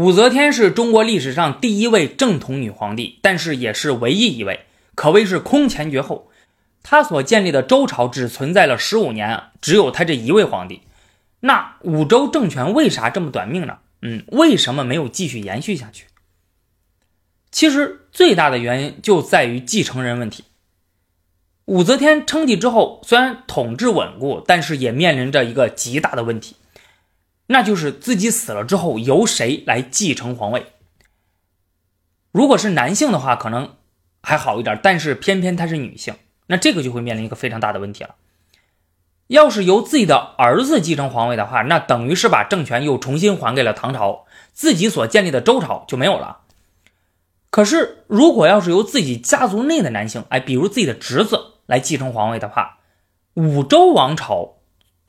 武则天是中国历史上第一位正统女皇帝，但是也是唯一一位，可谓是空前绝后。她所建立的周朝只存在了十五年，只有她这一位皇帝。那武周政权为啥这么短命呢？嗯，为什么没有继续延续下去？其实最大的原因就在于继承人问题。武则天称帝之后，虽然统治稳固，但是也面临着一个极大的问题。那就是自己死了之后由谁来继承皇位？如果是男性的话，可能还好一点，但是偏偏她是女性，那这个就会面临一个非常大的问题了。要是由自己的儿子继承皇位的话，那等于是把政权又重新还给了唐朝，自己所建立的周朝就没有了。可是，如果要是由自己家族内的男性，哎，比如自己的侄子来继承皇位的话，武周王朝。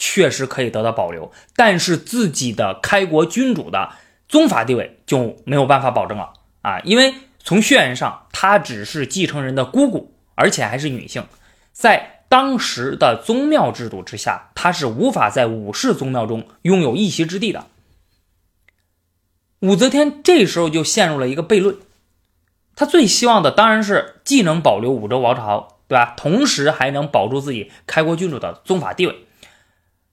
确实可以得到保留，但是自己的开国君主的宗法地位就没有办法保证了啊！因为从血缘上，她只是继承人的姑姑，而且还是女性，在当时的宗庙制度之下，她是无法在武士宗庙中拥有一席之地的。武则天这时候就陷入了一个悖论，她最希望的当然是既能保留武周王朝，对吧？同时还能保住自己开国君主的宗法地位。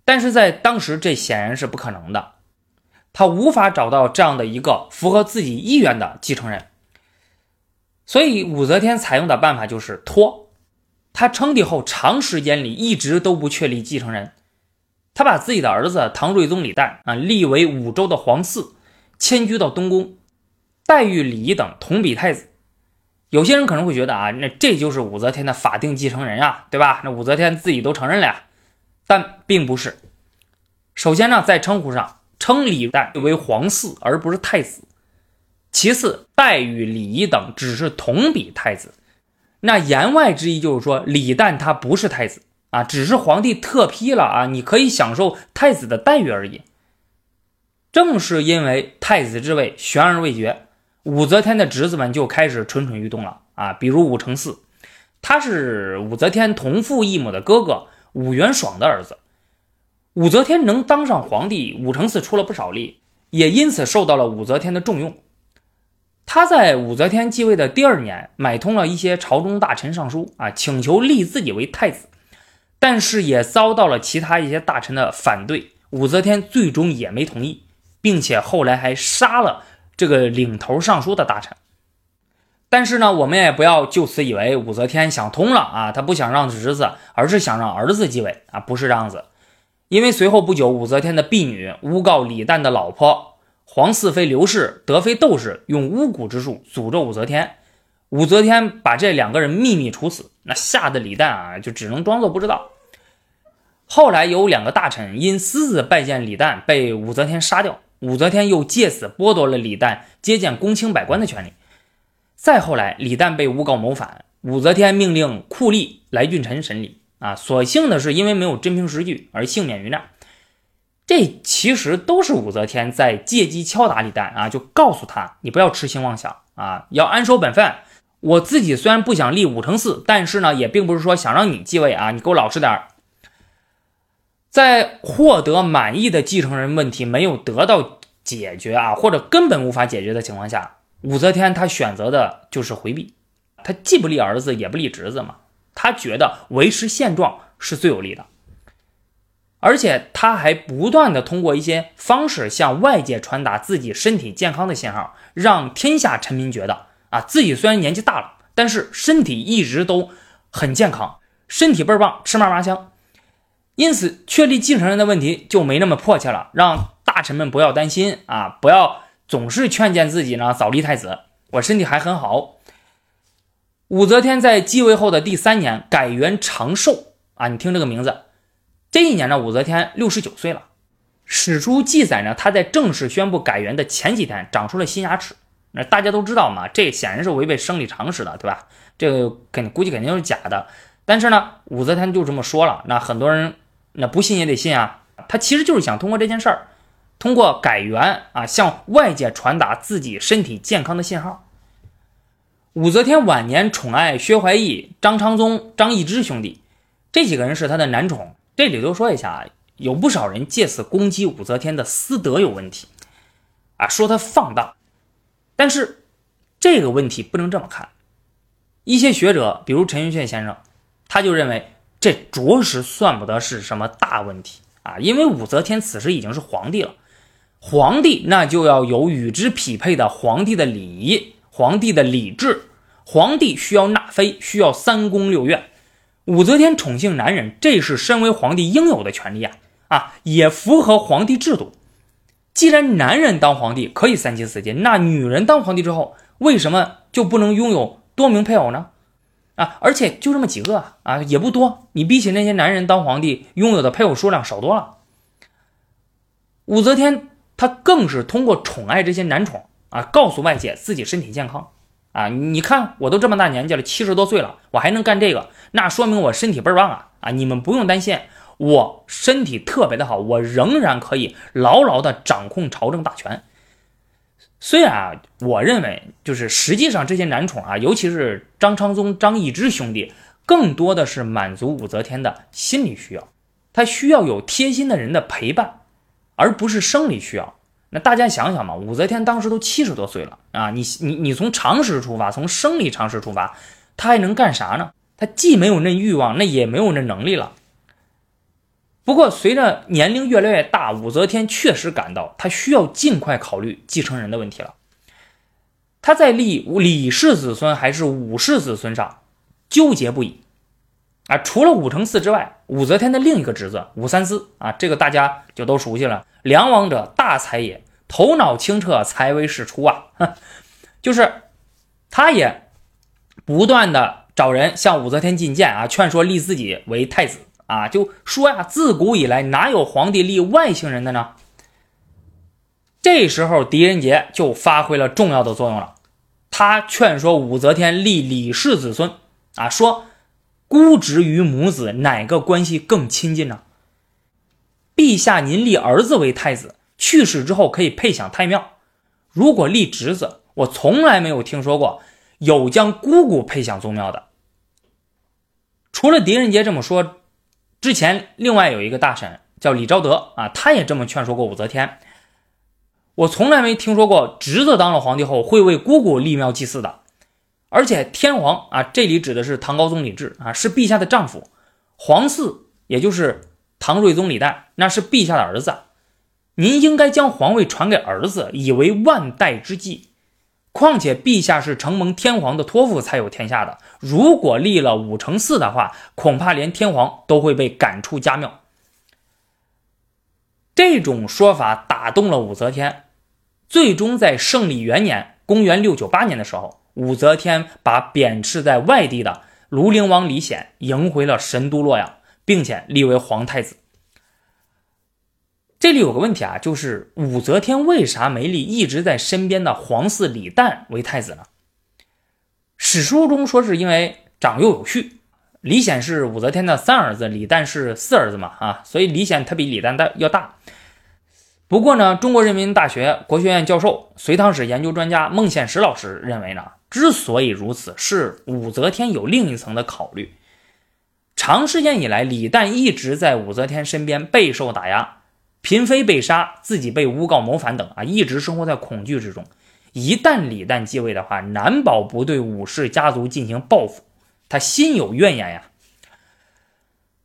但是在当时，这显然是不可能的，他无法找到这样的一个符合自己意愿的继承人，所以武则天采用的办法就是拖。他称帝后长时间里一直都不确立继承人，他把自己的儿子唐睿宗李旦啊立为武周的皇嗣，迁居到东宫，待遇礼仪等同比太子。有些人可能会觉得啊，那这就是武则天的法定继承人啊，对吧？那武则天自己都承认了呀。但并不是。首先呢，在称呼上称李旦为皇嗣，而不是太子。其次，待遇、礼仪等只是同比太子。那言外之意就是说，李旦他不是太子啊，只是皇帝特批了啊，你可以享受太子的待遇而已。正是因为太子之位悬而未决，武则天的侄子们就开始蠢蠢欲动了啊。比如武承嗣，他是武则天同父异母的哥哥。武元爽的儿子武则天能当上皇帝，武承嗣出了不少力，也因此受到了武则天的重用。他在武则天继位的第二年，买通了一些朝中大臣上书啊，请求立自己为太子，但是也遭到了其他一些大臣的反对，武则天最终也没同意，并且后来还杀了这个领头上书的大臣。但是呢，我们也不要就此以为武则天想通了啊，她不想让侄子，而是想让儿子继位啊，不是这样子。因为随后不久，武则天的婢女诬告李旦的老婆皇四妃刘氏、德妃窦氏用巫蛊之术诅咒武则天，武则天把这两个人秘密处死，那吓得李旦啊就只能装作不知道。后来有两个大臣因私自拜见李旦被武则天杀掉，武则天又借此剥夺了李旦接见公卿百官的权利。再后来，李旦被诬告谋反，武则天命令酷吏来俊臣审理。啊，所幸的是，因为没有真凭实据而幸免于难。这其实都是武则天在借机敲打李旦啊，就告诉他，你不要痴心妄想啊，要安守本分。我自己虽然不想立武承嗣，但是呢，也并不是说想让你继位啊，你给我老实点儿。在获得满意的继承人问题没有得到解决啊，或者根本无法解决的情况下。武则天她选择的就是回避，她既不立儿子也不立侄子嘛，她觉得维持现状是最有利的，而且她还不断的通过一些方式向外界传达自己身体健康的信号，让天下臣民觉得啊自己虽然年纪大了，但是身体一直都很健康，身体倍儿棒，吃嘛嘛香，因此确立继承人的问题就没那么迫切了，让大臣们不要担心啊，不要。总是劝谏自己呢，早立太子，我身体还很好。武则天在继位后的第三年改元长寿啊，你听这个名字，这一年呢，武则天六十九岁了。史书记载呢，她在正式宣布改元的前几天长出了新牙齿。那大家都知道嘛，这显然是违背生理常识的，对吧？这个肯估计肯定是假的。但是呢，武则天就这么说了，那很多人那不信也得信啊。他其实就是想通过这件事儿。通过改元啊，向外界传达自己身体健康的信号。武则天晚年宠爱薛怀义、张昌宗、张易之兄弟，这几个人是她的男宠。这里头说一下啊，有不少人借此攻击武则天的私德有问题。啊，说他放荡。但是这个问题不能这么看。一些学者，比如陈寅恪先生，他就认为这着实算不得是什么大问题啊，因为武则天此时已经是皇帝了，皇帝那就要有与之匹配的皇帝的礼仪、皇帝的礼制，皇帝需要纳妃，需要三宫六院。武则天宠幸男人，这是身为皇帝应有的权利啊啊，也符合皇帝制度。既然男人当皇帝可以三妻四妾，那女人当皇帝之后，为什么就不能拥有多名配偶呢？啊，而且就这么几个啊，也不多。你比起那些男人当皇帝拥有的配偶数量少多了。武则天他更是通过宠爱这些男宠啊，告诉外界自己身体健康。啊，你看我都这么大年纪了，七十多岁了，我还能干这个，那说明我身体倍儿棒啊！啊，你们不用担心，我身体特别的好，我仍然可以牢牢的掌控朝政大权。虽然啊，我认为就是实际上这些男宠啊，尤其是张昌宗、张易之兄弟，更多的是满足武则天的心理需要，他需要有贴心的人的陪伴，而不是生理需要。那大家想想嘛，武则天当时都七十多岁了啊！你你你从常识出发，从生理常识出发，她还能干啥呢？她既没有那欲望，那也没有那能力了。不过随着年龄越来越大，武则天确实感到她需要尽快考虑继承人的问题了。她在立李氏子孙还是武氏子孙上纠结不已啊！除了武承嗣之外，武则天的另一个侄子武三思啊，这个大家就都熟悉了。梁王者大才也，头脑清澈，才为世出啊！就是他也不断的找人向武则天进谏啊，劝说立自己为太子啊，就说呀，自古以来哪有皇帝立外姓人的呢？这时候狄仁杰就发挥了重要的作用了，他劝说武则天立李氏子孙啊，说姑侄与母子哪个关系更亲近呢？陛下，您立儿子为太子，去世之后可以配享太庙。如果立侄子，我从来没有听说过有将姑姑配享宗庙的。除了狄仁杰这么说，之前另外有一个大臣叫李昭德啊，他也这么劝说过武则天。我从来没听说过侄子当了皇帝后会为姑姑立庙祭祀的。而且天皇啊，这里指的是唐高宗李治啊，是陛下的丈夫，皇嗣也就是。唐睿宗李旦那是陛下的儿子，您应该将皇位传给儿子，以为万代之计。况且陛下是承蒙天皇的托付才有天下的，如果立了武承嗣的话，恐怕连天皇都会被赶出家庙。这种说法打动了武则天，最终在圣历元年（公元698年）的时候，武则天把贬斥在外地的庐陵王李显迎回了神都洛阳。并且立为皇太子。这里有个问题啊，就是武则天为啥没立一直在身边的皇嗣李旦为太子呢？史书中说是因为长幼有序，李显是武则天的三儿子，李旦是四儿子嘛，啊，所以李显他比李旦大要大。不过呢，中国人民大学国学院教授、隋唐史研究专家孟宪实老师认为呢，之所以如此，是武则天有另一层的考虑。长时间以来，李旦一直在武则天身边备受打压，嫔妃被杀，自己被诬告谋反等啊，一直生活在恐惧之中。一旦李旦继位的话，难保不对武氏家族进行报复，他心有怨言呀。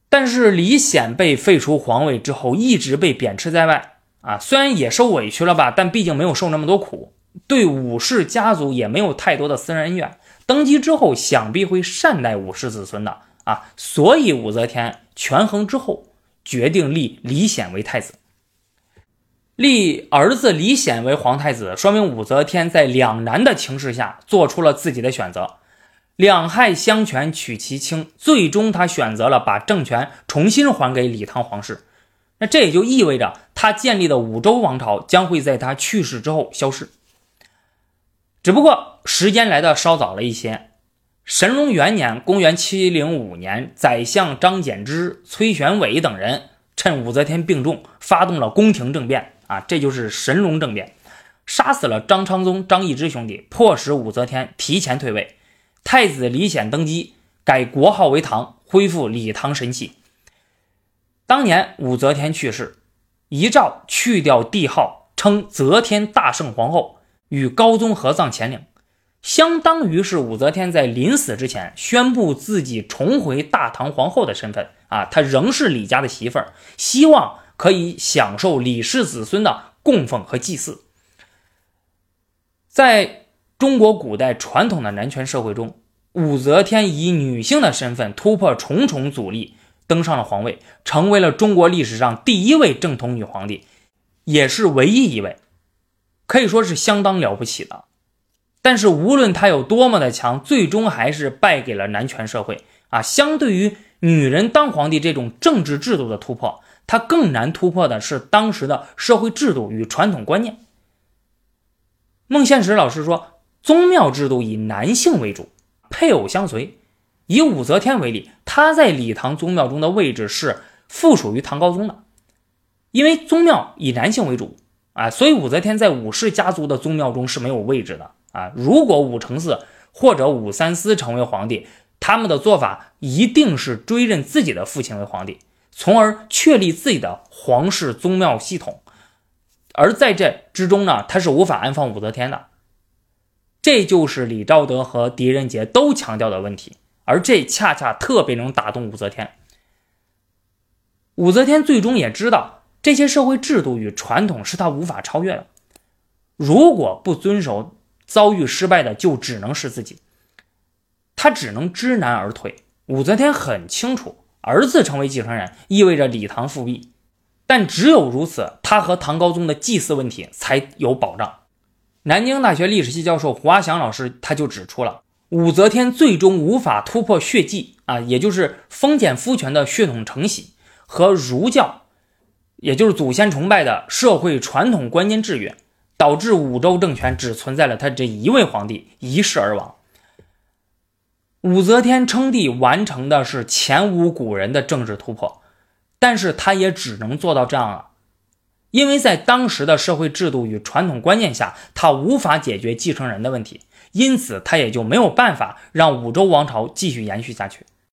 但是李显被废除皇位之后，一直被贬斥在外啊，虽然也受委屈了吧，但毕竟没有受那么多苦，对武氏家族也没有太多的私人恩怨。登基之后，想必会善待武氏子孙的。啊，所以武则天权衡之后，决定立李显为太子。立儿子李显为皇太子，说明武则天在两难的情势下做出了自己的选择。两害相权取其轻，最终他选择了把政权重新还给李唐皇室。那这也就意味着他建立的武周王朝将会在他去世之后消失。只不过时间来的稍早了一些。神龙元年（公元705年），宰相张柬之、崔玄伟等人趁武则天病重，发动了宫廷政变。啊，这就是神龙政变，杀死了张昌宗、张易之兄弟，迫使武则天提前退位。太子李显登基，改国号为唐，恢复李唐神器。当年武则天去世，遗诏去掉帝号，称则天大圣皇后，与高宗合葬乾陵，相当于是武则天在临死之前宣布自己重回大唐皇后的身份啊，她仍是李家的媳妇儿，希望可以享受李氏子孙的供奉和祭祀。在中国古代传统的男权社会中，武则天以女性的身份突破重重阻力，登上了皇位，成为了中国历史上第一位正统女皇帝，也是唯一一位，可以说是相当了不起的。但是无论她有多么的强，最终还是败给了男权社会啊！相对于女人当皇帝这种政治制度的突破，她更难突破的是当时的社会制度与传统观念。孟宪实老师说，宗庙制度以男性为主。配偶相随，以武则天为例，她在李唐宗庙中的位置是附属于唐高宗的，因为宗庙以男性为主啊，所以武则天在武氏家族的宗庙中是没有位置的啊。如果武承嗣或者武三思成为皇帝，他们的做法一定是追认自己的父亲为皇帝，从而确立自己的皇室宗庙系统，而在这之中呢，他是无法安放武则天的。这就是李昭德和狄仁杰都强调的问题，而这恰恰特别能打动武则天。武则天最终也知道，这些社会制度与传统是她无法超越的。如果不遵守，遭遇失败的就只能是自己。她只能知难而退。武则天很清楚，儿子成为继承人意味着李唐复辟，但只有如此，她和唐高宗的祭祀问题才有保障。南京大学历史系教授胡阿祥老师他就指出了，武则天最终无法突破血祭啊，也就是封建夫权的血统承袭和儒教，也就是祖先崇拜的社会传统观念制约，导致武周政权只存在了他这一位皇帝，一世而亡。武则天称帝完成的是前无古人的政治突破，但是他也只能做到这样了。因为在当时的社会制度与传统观念下，他无法解决继承人的问题，因此他也就没有办法让武周王朝继续延续下去。